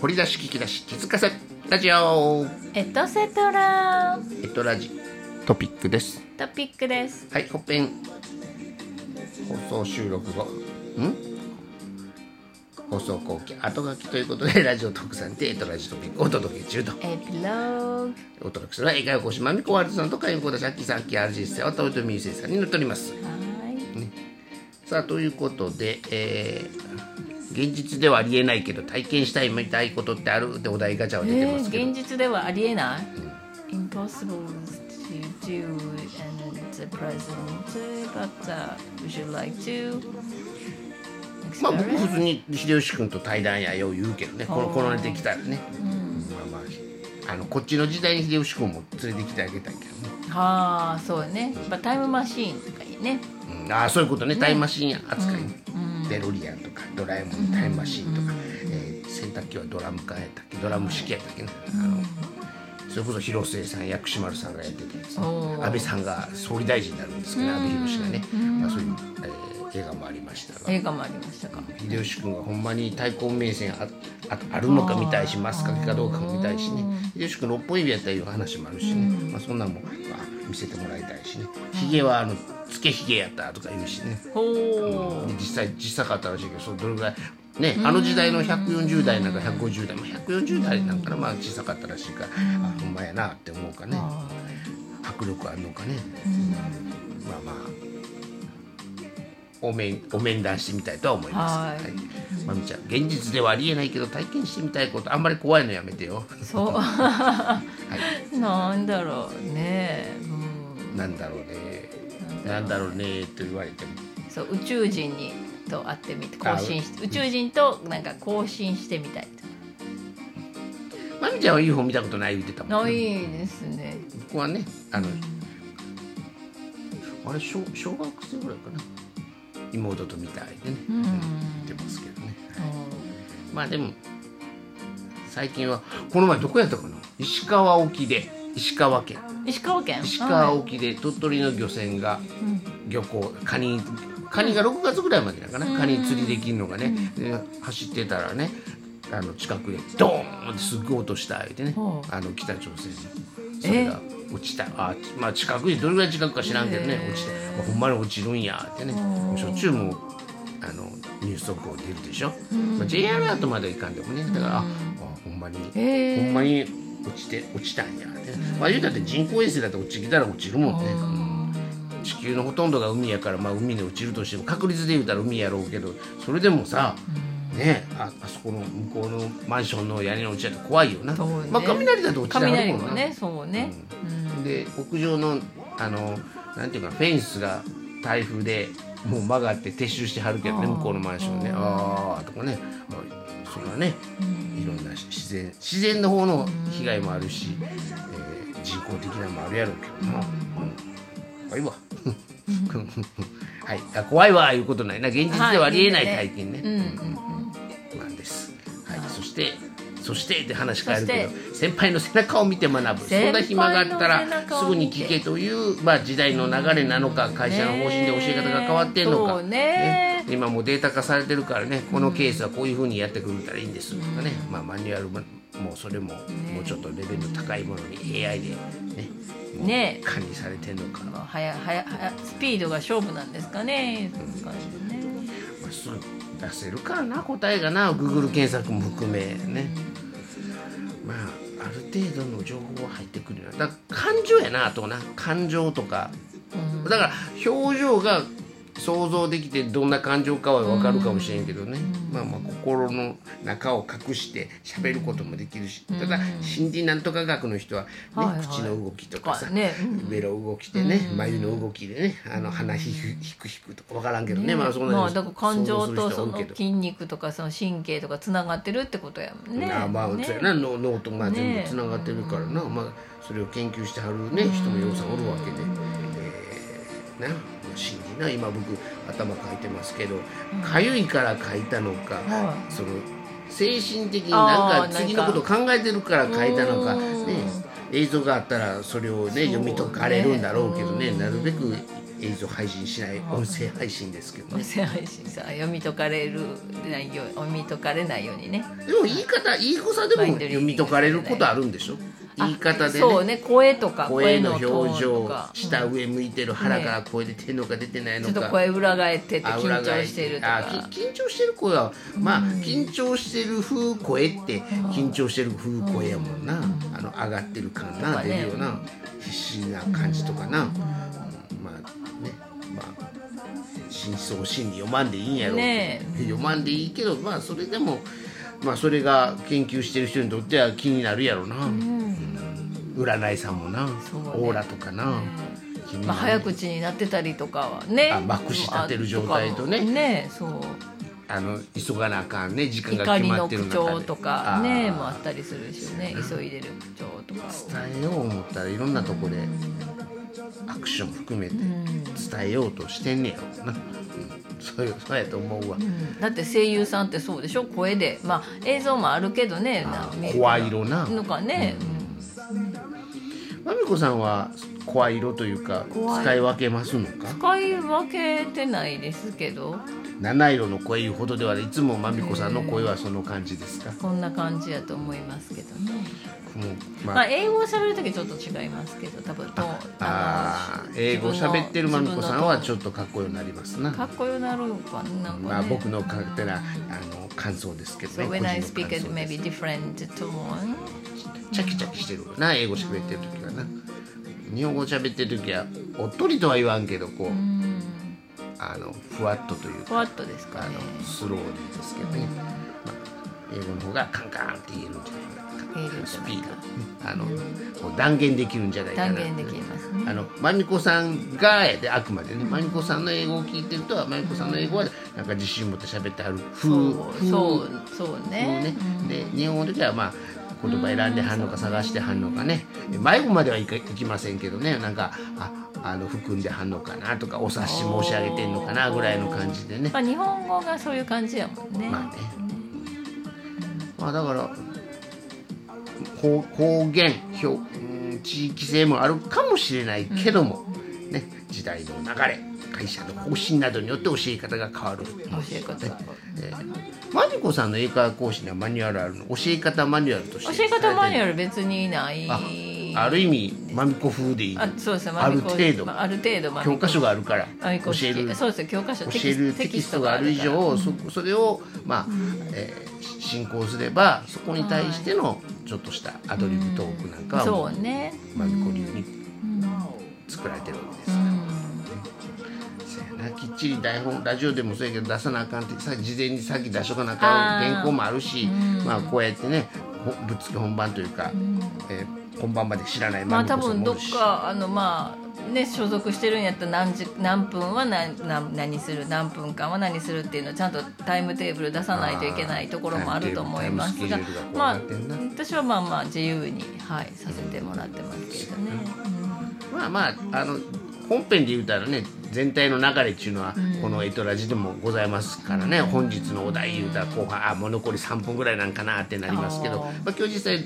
掘り出し聞き出し気づかせラジオエトセトラエトラジトピックです。トピックです。はい本編。放送収録後。ん？放送後期後書きということで ラジオ特産でエトラジトピックをお届け中と。エピローグお届けするのは英会話講師まみこわるさんとかゆこだしあきさんきあるじせわたおとみゆせいさんに乗っております。はいさあということで、えー現実ではありえないけど体験したいみたいことってあるってお題ガチャは出てえますけど、ー、現実ではありえない、Impossible to do the present. But、uh, would you like to? まあ僕?普通に秀吉君と対談やよう言うけどね。このこの出てきたらね、まあまああのこっちの時代に秀吉君も連れてきてあげたいけどね、はあそうよね。やっぱタイムマシーンとかね。うん、ああそういうことね。タイムマシーン扱いね、デロリアンとかドラえもんのタイムマシーンとか、えー洗濯機はドラム缶やったっけ？ドラム式やったっけな、あのそれこそ広末さん薬師丸さんがやってたやつ、おー。安倍さんが総理大臣になるんですけど、安倍博がね、まあ、そういう、えー映画もありましたが。映画もありましたか？秀吉君がほんまに対抗名線あああるのか見たいしマスカケかどうかも見たいしね。秀吉君六本指やったらいう話もあるしね、まあ、そんなんも、まあ、見せてもらいたいしね。ひげはあのつけひげやったとか言うしね。ほう。実際小さかったらしいけどそれどれぐらいねあの時代の140代なんか150代も140代なんかなまあ小さかったらしいから、あほんまやなって思うかね。迫力あるのかね、まあまあお面お面談してみたいとは思います。はい。まみちゃん現実ではありえないけど体験してみたいことあんまり怖いのやめてよ。そう。はい。なんだろうね、うん、なんだろうね。なんだろう。ねと言われても。そう宇宙人にと会ってみて交信して宇宙人となんか交信してみたいまみちゃんは UFO 見たことない言ってたもん、とないですね。僕はねあの、あれ小小学生ぐらいかな。妹と見たいでね、うん、言ってますけどね。まあでも最近はこの前どこやったかな？石川沖で石川県。石川県？石川はい沖で鳥取の漁船が漁港カニカニが6月ぐらいまでなのかな。カニ釣りできるのがね。で走ってたらねあの近くでドーンってすっごい音した言うてね。あの北朝鮮に。それが落ちた。あまあ近くにどれぐらい近くか知らんけどね。落ちてあほんまに落ちるんやってね。しょっちゅうもうあのニュース速報出るでしょ、まあ、J アラートまではいかんでもね。だから、ああほんまにほんまに落ちて落ちたんやって、まあ言うたって人工衛星だと落ちてきたら落ちるもんね、うん。地球のほとんどが海やから、まあ、海に落ちるとしても確率で言うたら海やろうけどそれでもさ、ねああそこの向こうのマンションの屋根の落ちたら怖いよな、ね。まあ雷だと落ちたら雷もねそうね、で屋上のあのなんていうかフェンスが台風でもう曲がって撤収してはるけどね向こうのマンションね。ああとかね。あそれはね、いろんな自然自然の方の被害もあるし、えー人工的なのもあるやろうけどな、うん。怖いわ。はい。あ怖いわいうことないな。現実ではありえない体験ね、うん。うんなんです。はい、そして、そしてって話変えるけど、先輩の背中を見て学ぶ。そんな暇があったらすぐに聞けという、まあ時代の流れなのか、会社の方針で教え方が変わってんのか。ね。今もうデータ化されてるからね、このケースはこういうふうにやってくれたらいいんですとかね、まあマニュアルも、もうそれも、もうちょっとレベルの高いものに AI でね、ね管理されてんのか。まはやはやはやスピードが勝負なんですかね。そういう感じでね。あすぐ出せるからな、答えがな、Google 検索も含めね。まあある程度の情報は入ってくるよ。だから感情やなあとな。感情とか、だから表情が想像できてどんな感情かは分かるかもしれんけどね、まあまあ心の中を隠して喋ることもできるし、ただ心理なんとか学の人は、ね口の動きとかさ、ね。ベロ動きでね、眉の動きでねあの鼻ひくひくとか分からんけどね。まあそんなまあだから感情とその筋肉とかその神経とかつながってるってことやもんね。あまあ、ね。な。脳脳とまあ全ね部つながってるからな、まあ、それを研究してはるね人もようさんおるわけで、えーな。心理な今僕頭書いてますけどかゆいから書いたのか、はその精神的になんか次のことを考えてるから書いたのか、うん。ね、映像があったらそれをね読み解かれるんだろうけどね。なるべく映像配信しない音声配信ですけどね。音声配信さ読み解かれるないよう読み解かれないようにね。でも言い方言い草でも読み解かれることあるんでしょ？言い方でね。そうね声とか声の表情下上向いてる腹から声出てるのか出てないのか。ちょっと声裏返っててあ緊張してるとあかき緊張してる声はまあ緊張してる風声って緊張してる風声やもんな。あの上がってる感なとかね。出るような必死な感じとかな。まあね。まあ真相心理読まんでいいんやろう。ね読まんでいいけどまあそれでもまあそれが研究してる人にとっては気になるやろうな占いさんもなオーラとかな。まあ、早口になってたりとかはねあまくし立てる状態とねあねそうあの急がなあかんね時間が怒りの決まってる中で口調とかねもあったりするしね急いでる口調とかを伝えよう思ったらいろんなとこでアクション含めて伝えようとしてんねやろうな、うん、そうそうやと思うわ、うんだって声優さんってそうでしょ声でまあ映像もあるけどね声色なのかね、まみこさんは声色というか声使い分けますのか？使い分けてないですけど。七色の声いうほどではい。つもまみこさんの声はその感じですか、こんな感じやと思いますけどね、もうままあ、英語を喋る時ちょっと違いますけど多分とあー英語喋ってるまみこさんはちょっとかっこよくなりますな。かっこよなるかなね。まあ僕の勝手なあの感想ですけど So ね when I speak の感 at 想 maybe different tone チャキチャキしてるな英語喋ってる時はな日本語喋ってる時はおっとりとは言わんけどこうあのふわっとというかふわっとですかあねのスローリーですけどね、まあ、英語の方がカンカンって言えるんじゃないか。なスピード。あのこう断言できるんじゃないかな断言できますね。あのまみこさんがやであくまでね。まみこさんの英語を聞いてるとまみこさんの英語はなんか自信持って喋ってはる。風そう風そうそう風ね。ねで日本語の時はまあ言葉選んではんのか探してはんのかね。迷子まではいきませんけどね。なんかああの含んではんのかなとかお察し申し上げてんのかなぐらいの感じでね。まあ日本語がそういう感じやもんね、まあね。まあだから方方言表うん地域性もあるかもしれないけども、ね、時代の流れ会社の方針などによって教え方が変わる。教え方。がえーマジコさんの英会話講師にはマニュアルあるの？教え方マニュアルとして。教え方マニュアルル別にない。あある意味マミコ風でいいあそうですね。ある程度。まあある程度まあ教科書があるから。教える。そうですね。教科書教えるテキストがある以上そそれをまあ、えー進行すればそこに対してのちょっとしたアドリブトークなんかはもそうね。マミコ流に作られてるわけですから。ちり台本ラジオでもそうやけど出さなあかんってさ事前に先出しとかなあかん原稿もあるし、まあこうやってねほぶっつけ本番というか、えー本番まで知らないまあ多分どっかあのまあね所属してるんやったら何時何分は何何何する何分間は何するっていうのをちゃんとタイムテーブル出さないといけないところもあると思いますがまあ私はまあまあ自由にはいさせてもらってますけどね。まあまああの本編で言うたらね全体の流れっていうのはこの「エトラジ」でもございますからね、本日のお題言うたら後半あもう残り3分ぐらいなんかなってなりますけど。まあ、今日実際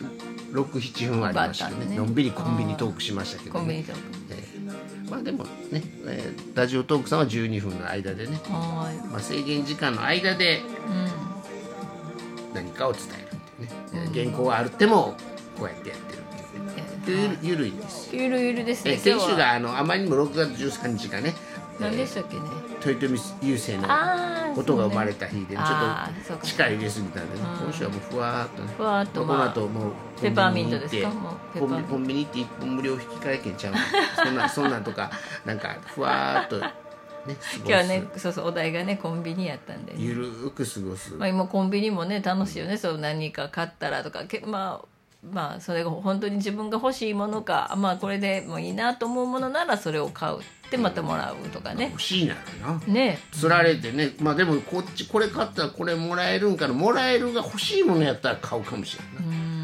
67分ありましたね。ね。のんびりコンビニトークしましたけど、ねまあでもね、えーラジオトークさんは12分の間でね、はまあ、制限時間の間で何かを伝えるっていうね、原稿があってもこうやってやってるっていうね。ゆるゆるいんですよ。ゆるゆるですえね。今日は先週があのあまりにも6月13日がね何でしたっけね？豊臣優勢のことが生まれた日でちょっと力入れすぎたんでね。今週はもうふわーっとね。ふわーっとこのまあ後もうペーパーミントですか？コンコンビニって一本無料引換券ちゃうの？そんな そんなんとかなんかふわーっとね今日はねそうそうお題がねコンビニやったんで、ね、ゆるーく過ごす。まあ、今コンビニもね楽しいよね。そう何か買ったらとか。けまあまあそれが本当に自分が欲しいものかまあこれでもいいなと思うものならそれを買うってまたもらうとかね。欲しいならな。ね。つられてね。まあでもこっちこれ買ったらこれもらえるんかな。もらえるが欲しいものやったら買うかもしれんない。え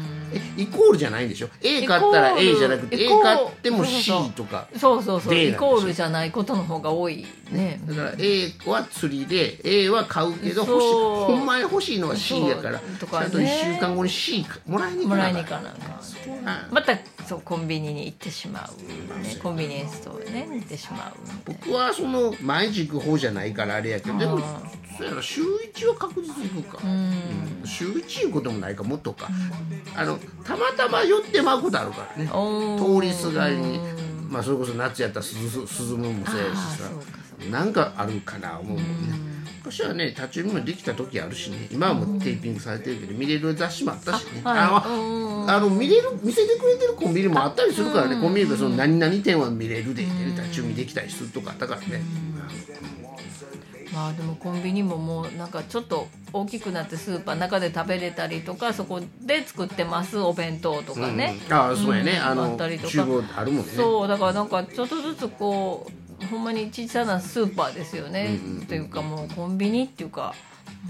イコールじゃないんでしょ？A 買ったら A じゃなくてイ A 買っても C とか。そうそうそうイコールじゃないことの方が多いね。だから A は釣りで A は買うけど欲しほんまに欲しいのは C やから。とかね。ちゃんと1週間後に C もらいに行もいにからなん。行かなまたそうコンビニに行ってしまう、ね、コンビニエンスストアにね行ってしまう僕はその毎日行く方じゃないからあれやけどでもあそうやな週1は確実に行くか、うん週1いうこともないかもっとか、あのたまたま寄ってまうことあるからね。通りすがりに。まあそれこそ夏やったら涼むもそうやしさ。なんかあるかな思うもんね。昔はね立ち読みもできた時あるしね。今はもうテーピングされてるけど見れる雑誌もあったしね。あはい。あの見れる見せてくれてるコンビニもあったりするからね。コンビニでその何々店は見れるで立ち読みできたりするとかあったからねまあでもコンビニももうなんかちょっと大きくなってスーパーの中で食べれたりとかそこで作ってますお弁当とかね、うんああそうやね。ああのったりとか。あるもんね。そうだからなんかちょっとずつこうほんまに小さなスーパーですよね、というかもうコンビニっていうか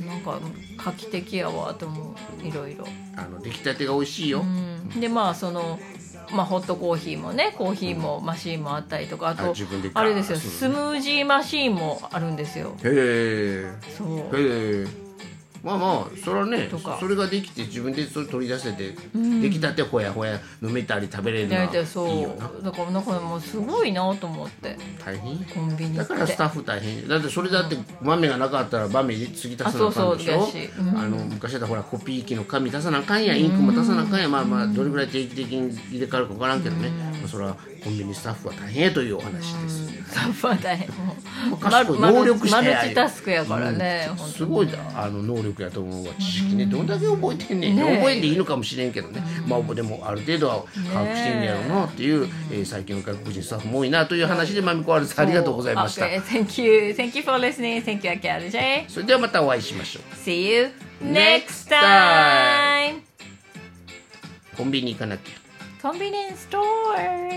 なんか画期的やわと思ういろいろ。あの出来たてが美味しいよ、うん。でまあその、まあ、ホットコーヒーもねコーヒーもマシーンもあったりとかああとあれですよスムージーマシーンもあるんですよ。へそう。えへえまあまあそれはねそれができて自分でそれ取り出せて、出来たてほやほや飲めたり食べれるのいいよな。だからなんかもうすごいなと思って。大変？コンビニだからスタッフ大変。だってそれだって豆がなかったら豆継ぎ足さなあかんでしあそうそうょあの昔だったらほらコピー機の紙出さなあかんやインクも出さなあかんやまあまあどれぐらい定期的に入れ替わるか分からんけどね、まあ、それはコンビニスタッフは大変やというお話です、スタッフは大変。もう能力マルチタスクやからね、すごいあの能力やと思うわ。知識ねどんだけ覚えてんねん、ねえ。覚えんでいいのかもしれんけどね、まあでもある程度は把握してんねやろうなっていう、えー最近の外国人スタッフも多いなという話でまみこあるさんありがとうございました。Okay, thank you. Thank you for listening. Thank you RJ それではまたお会いしましょう。See you next time. コンビニ行かなきゃ。コンビニストア